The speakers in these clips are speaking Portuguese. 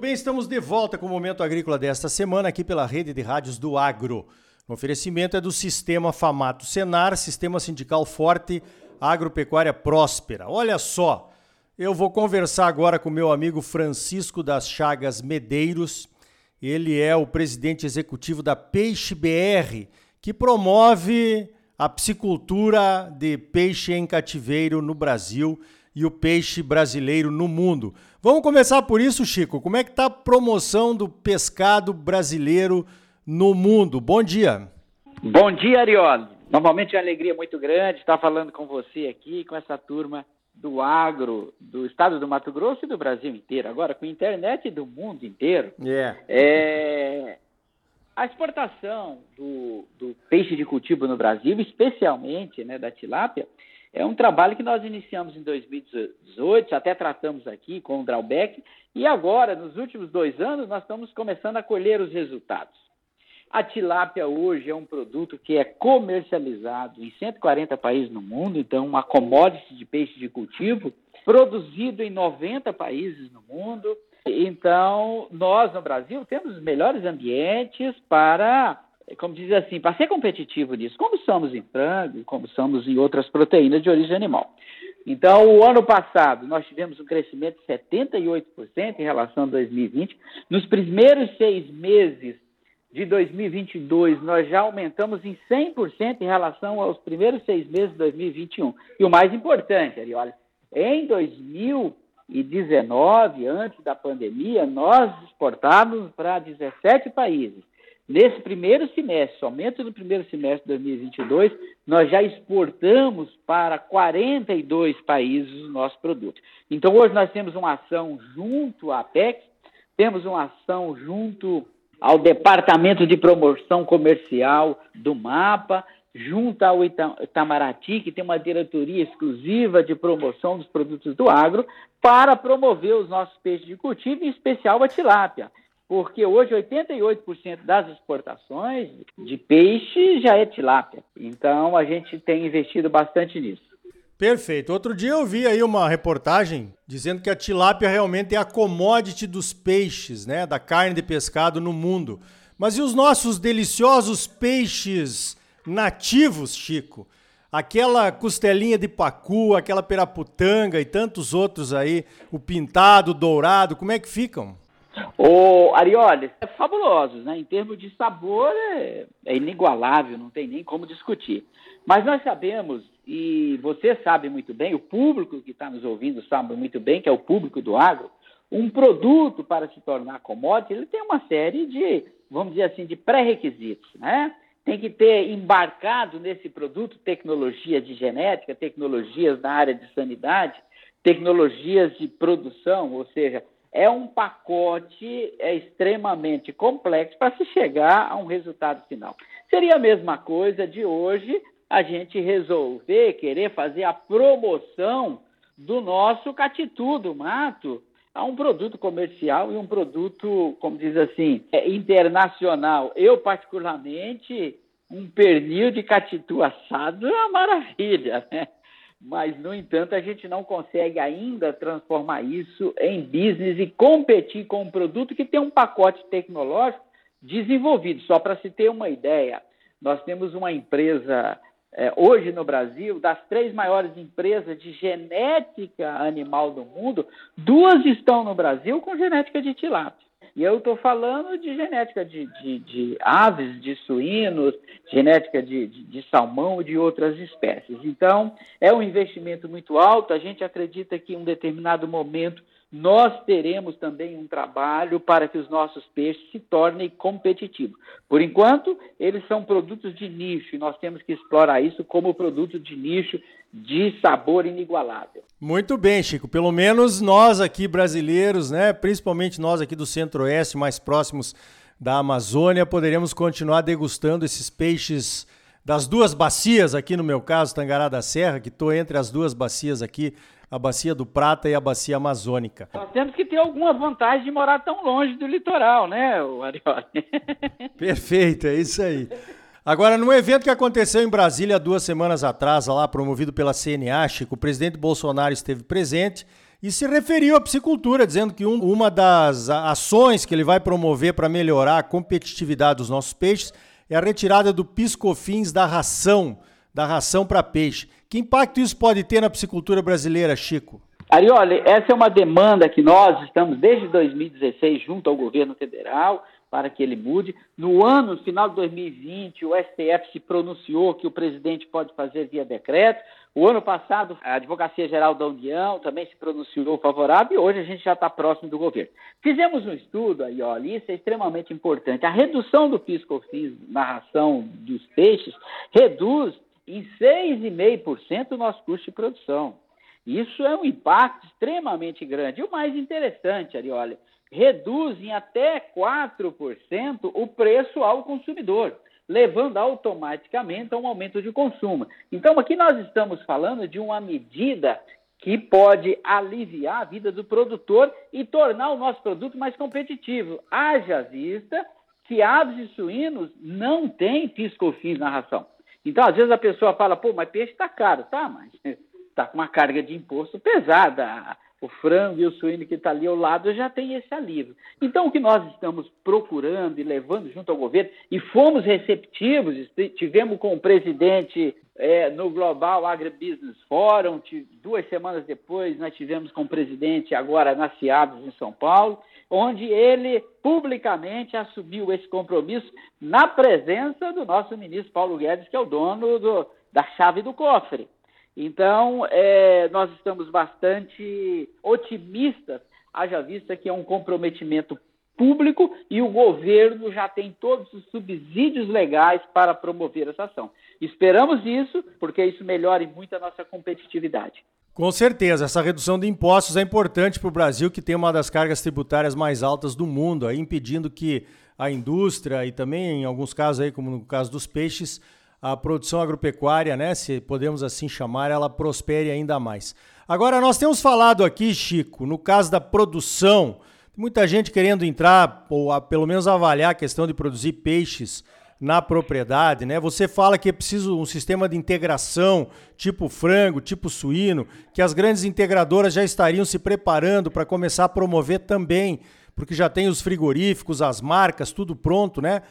bem, estamos de volta com o Momento Agrícola desta semana aqui pela rede de rádios do Agro. O oferecimento é do Sistema Famato Senar, Sistema Sindical Forte, Agropecuária Próspera. Olha só, eu vou conversar agora com meu amigo Francisco das Chagas Medeiros. Ele é o presidente executivo da Peixe BR, que promove a piscicultura de peixe em cativeiro no Brasil e o peixe brasileiro no mundo. Vamos começar por isso, Chico. Como é que está a promoção do pescado brasileiro no mundo? Bom dia. Bom dia, Arioli. Normalmente é uma alegria muito grande estar falando com você aqui, com essa turma do agro do estado do Mato Grosso e do Brasil inteiro. Agora, com internet do mundo inteiro. Yeah. É, a exportação do, do, peixe de cultivo no Brasil, especialmente né, da tilápia, é um trabalho que nós iniciamos em 2018, até tratamos aqui com o Drawback, e agora, nos últimos dois anos, nós estamos começando a colher os resultados. A tilápia hoje é um produto que é comercializado em 140 países no mundo, então uma commodity de peixe de cultivo, produzido em 90 países no mundo. Então, nós no Brasil temos os melhores ambientes para como diz assim, para ser competitivo nisso, como somos em frango, como somos em outras proteínas de origem animal. Então, o ano passado, nós tivemos um crescimento de 78% em relação a 2020. Nos primeiros seis meses de 2022, nós já aumentamos em 100% em relação aos primeiros seis meses de 2021. E o mais importante, Ari, olha, em 2019, antes da pandemia, nós exportávamos para 17 países. Nesse primeiro semestre, somente no primeiro semestre de 2022, nós já exportamos para 42 países o nosso produto. Então, hoje nós temos uma ação junto à Apex, temos uma ação junto ao Departamento de Promoção Comercial do MAPA, junto ao Itamaraty, que tem uma diretoria exclusiva de promoção dos produtos do agro, para promover os nossos peixes de cultivo, em especial a tilápia porque hoje 88% das exportações de peixe já é tilápia. Então a gente tem investido bastante nisso. Perfeito. Outro dia eu vi aí uma reportagem dizendo que a tilápia realmente é a commodity dos peixes, né, da carne de pescado no mundo. Mas e os nossos deliciosos peixes nativos, Chico? Aquela costelinha de pacu, aquela peraputanga e tantos outros aí, o pintado, o dourado, como é que ficam? O Arioli, é fabulosos, né? Em termos de sabor, é, é inigualável, não tem nem como discutir. Mas nós sabemos, e você sabe muito bem, o público que está nos ouvindo sabe muito bem, que é o público do agro, um produto para se tornar commodity, ele tem uma série de, vamos dizer assim, de pré-requisitos, né? Tem que ter embarcado nesse produto tecnologia de genética, tecnologias na área de sanidade, tecnologias de produção, ou seja, é um pacote é, extremamente complexo para se chegar a um resultado final. Seria a mesma coisa de hoje a gente resolver querer fazer a promoção do nosso catitu do mato a um produto comercial e um produto, como diz assim, é, internacional. Eu, particularmente, um pernil de catitu assado é uma maravilha, né? Mas, no entanto, a gente não consegue ainda transformar isso em business e competir com um produto que tem um pacote tecnológico desenvolvido. Só para se ter uma ideia, nós temos uma empresa é, hoje no Brasil, das três maiores empresas de genética animal do mundo, duas estão no Brasil com genética de tilápia. E eu estou falando de genética de, de, de, aves, de suínos, genética de, de, de salmão e de outras espécies. Então, é um investimento muito alto. A gente acredita que em um determinado momento nós teremos também um trabalho para que os nossos peixes se tornem competitivos. Por enquanto, eles são produtos de nicho e nós temos que explorar isso como produto de nicho de sabor inigualável. Muito bem, Chico. Pelo menos nós aqui brasileiros, né, principalmente nós aqui do Centro-Oeste, mais próximos da Amazônia, poderemos continuar degustando esses peixes das duas bacias, aqui no meu caso, Tangará da Serra, que estou entre as duas bacias aqui, a Bacia do Prata e a Bacia Amazônica. Nós temos que ter alguma vantagem de morar tão longe do litoral, né, Arioli? Perfeito, é isso aí. Agora, num evento que aconteceu em Brasília duas semanas atrás, lá promovido pela CNA, Chico, o presidente Bolsonaro esteve presente e se referiu à piscicultura, dizendo que um, uma das ações que ele vai promover para melhorar a competitividade dos nossos peixes é a retirada do piscofins da ração, da ração para peixe. Que impacto isso pode ter na piscicultura brasileira, Chico? Arioli, essa é uma demanda que nós estamos desde 2016 junto ao governo federal para que ele mude. No ano, no final de 2020, o STF se pronunciou que o presidente pode fazer via decreto. O ano passado, a Advocacia Geral da União também se pronunciou favorável e hoje a gente já está próximo do governo. Fizemos um estudo aí, ó, isso é extremamente importante. A redução do piscofins na ração dos peixes reduz em 6,5% o nosso custo de produção. Isso é um impacto extremamente grande. E o mais interessante, Arioli, reduz em até 4% o preço ao consumidor levando automaticamente a um aumento de consumo. Então, aqui nós estamos falando de uma medida que pode aliviar a vida do produtor e tornar o nosso produto mais competitivo. Haja vista que aves e suínos não têm piscofins na ração. Então, às vezes a pessoa fala, pô, mas peixe está caro. Tá, mas está com uma carga de imposto pesada o frango e o suíno que está ali ao lado já tem esse alívio. Então, o que nós estamos procurando e levando junto ao governo, e fomos receptivos, tivemos com o presidente é, no Global Agribusiness Forum, duas semanas depois nós tivemos com o presidente agora na CIABS em São Paulo, onde ele publicamente assumiu esse compromisso na presença do nosso ministro Paulo Guedes, que é o dono do, da chave do cofre. Então, é, nós estamos bastante otimistas, haja vista que é um comprometimento público e o governo já tem todos os subsídios legais para promover essa ação. Esperamos isso, porque isso melhora muito a nossa competitividade. Com certeza, essa redução de impostos é importante para o Brasil, que tem uma das cargas tributárias mais altas do mundo, aí impedindo que a indústria e também, em alguns casos, aí, como no caso dos peixes, a produção agropecuária, né, se podemos assim chamar, ela prospere ainda mais. Agora, nós temos falado aqui, Chico, no caso da produção, muita gente querendo entrar, ou a, pelo menos avaliar a questão de produzir peixes na propriedade, né? Você fala que é preciso um sistema de integração, tipo frango, tipo suíno, que as grandes integradoras já estariam se preparando para começar a promover também, porque já tem os frigoríficos, as marcas, tudo pronto, né?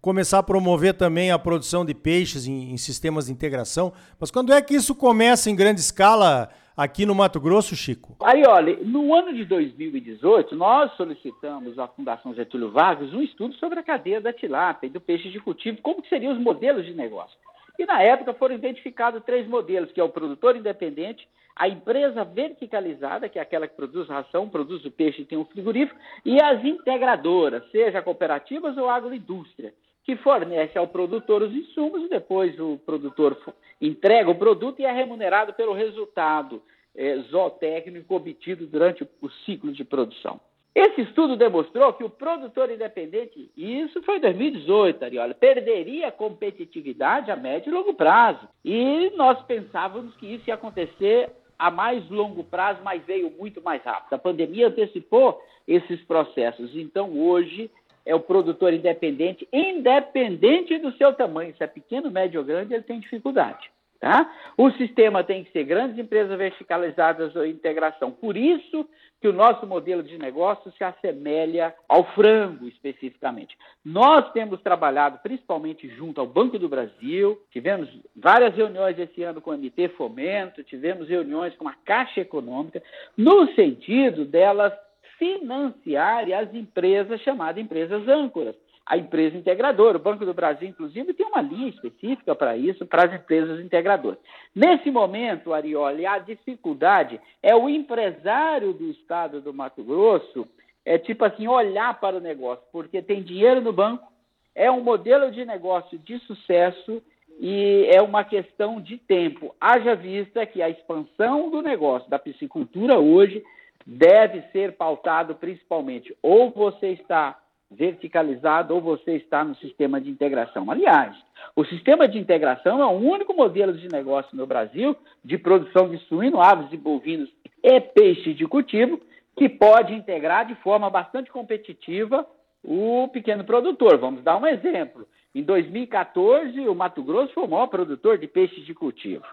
Começar a promover também a produção de peixes em, em, sistemas de integração. Mas quando é que isso começa em grande escala aqui no Mato Grosso, Chico? Aí, olha, no ano de 2018, nós solicitamos à Fundação Getúlio Vargas um estudo sobre a cadeia da tilápia e do peixe de cultivo, como seriam os modelos de negócio. E na época foram identificados três modelos, que é o produtor independente, a empresa verticalizada, que é aquela que produz ração, produz o peixe e tem um frigorífico, e as integradoras, seja cooperativas ou agroindústria, que fornece ao produtor os insumos e depois o produtor entrega o produto e é remunerado pelo resultado é, zootécnico obtido durante o ciclo de produção. Esse estudo demonstrou que o produtor independente, e isso foi em 2018, Ariola, perderia competitividade a médio e longo prazo. E nós pensávamos que isso ia acontecer a mais longo prazo, mas veio muito mais rápido. A pandemia antecipou esses processos. Então, hoje, é o produtor independente, independente do seu tamanho, se é pequeno, médio ou grande, ele tem dificuldade. Tá? O sistema tem que ser grandes empresas verticalizadas ou integração. Por isso que o nosso modelo de negócio se assemelha ao frango, especificamente. Nós temos trabalhado principalmente junto ao Banco do Brasil, tivemos várias reuniões esse ano com o MT Fomento, tivemos reuniões com a Caixa Econômica, no sentido delas financiarem as empresas chamadas empresas âncoras a empresa integradora. O Banco do Brasil, inclusive, tem uma linha específica para isso, para as empresas integradoras. Nesse momento, Arioli, a dificuldade é o empresário do estado do Mato Grosso, é tipo assim, olhar para o negócio, porque tem dinheiro no banco, é um modelo de negócio de sucesso e é uma questão de tempo. Haja vista que a expansão do negócio da piscicultura hoje deve ser pautado principalmente ou você está verticalizado ou você está no sistema de integração. Aliás, o sistema de integração é o único modelo de negócio no Brasil de produção de suíno, aves e bovinos e peixe de cultivo que pode integrar de forma bastante competitiva o pequeno produtor. Vamos dar um exemplo. Em 2014, o Mato Grosso foi o maior produtor de peixes de cultivo.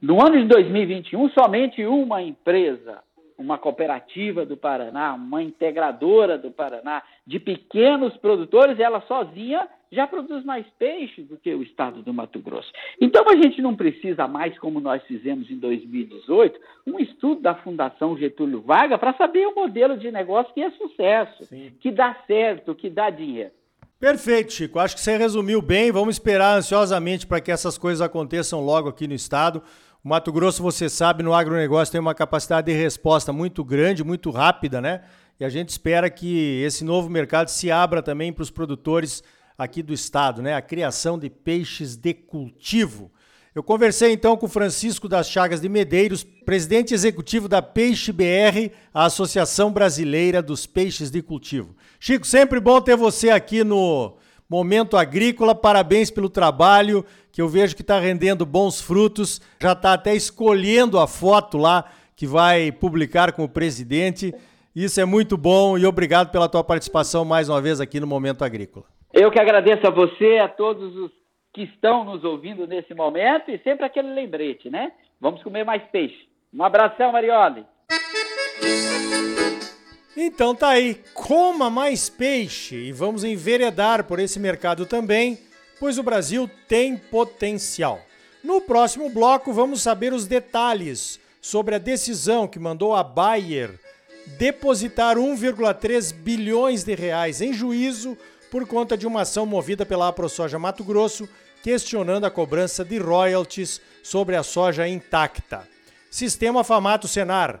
No ano de 2021, somente uma empresa uma cooperativa do Paraná, uma integradora do Paraná, de pequenos produtores, ela sozinha já produz mais peixe do que o estado do Mato Grosso. Então a gente não precisa mais, como nós fizemos em 2018, um estudo da Fundação Getúlio Vargas para saber o modelo de negócio que é sucesso, Sim. que dá certo, que dá dinheiro. Perfeito, Chico. Acho que você resumiu bem. Vamos esperar ansiosamente para que essas coisas aconteçam logo aqui no estado. O Mato Grosso, você sabe, no agronegócio tem uma capacidade de resposta muito grande, muito rápida, né? E a gente espera que esse novo mercado se abra também para os produtores aqui do estado, né? A criação de peixes de cultivo. Eu conversei então com Francisco das Chagas de Medeiros, presidente executivo da Peixe BR, a Associação Brasileira dos Peixes de Cultivo. Chico, sempre bom ter você aqui no Momento Agrícola. Parabéns pelo trabalho que eu vejo que está rendendo bons frutos. Já está até escolhendo a foto lá que vai publicar com o presidente. Isso é muito bom e obrigado pela tua participação mais uma vez aqui no Momento Agrícola. Eu que agradeço a você, a todos os que estão nos ouvindo nesse momento e sempre aquele lembrete, né? Vamos comer mais peixe. Um abração, Marioli. Então tá aí, coma mais peixe e vamos enveredar por esse mercado também pois o Brasil tem potencial. No próximo bloco, vamos saber os detalhes sobre a decisão que mandou a Bayer depositar 1,3 bilhões de reais em juízo por conta de uma ação movida pela AproSoja Mato Grosso, questionando a cobrança de royalties sobre a soja intacta. Sistema Famato Senar,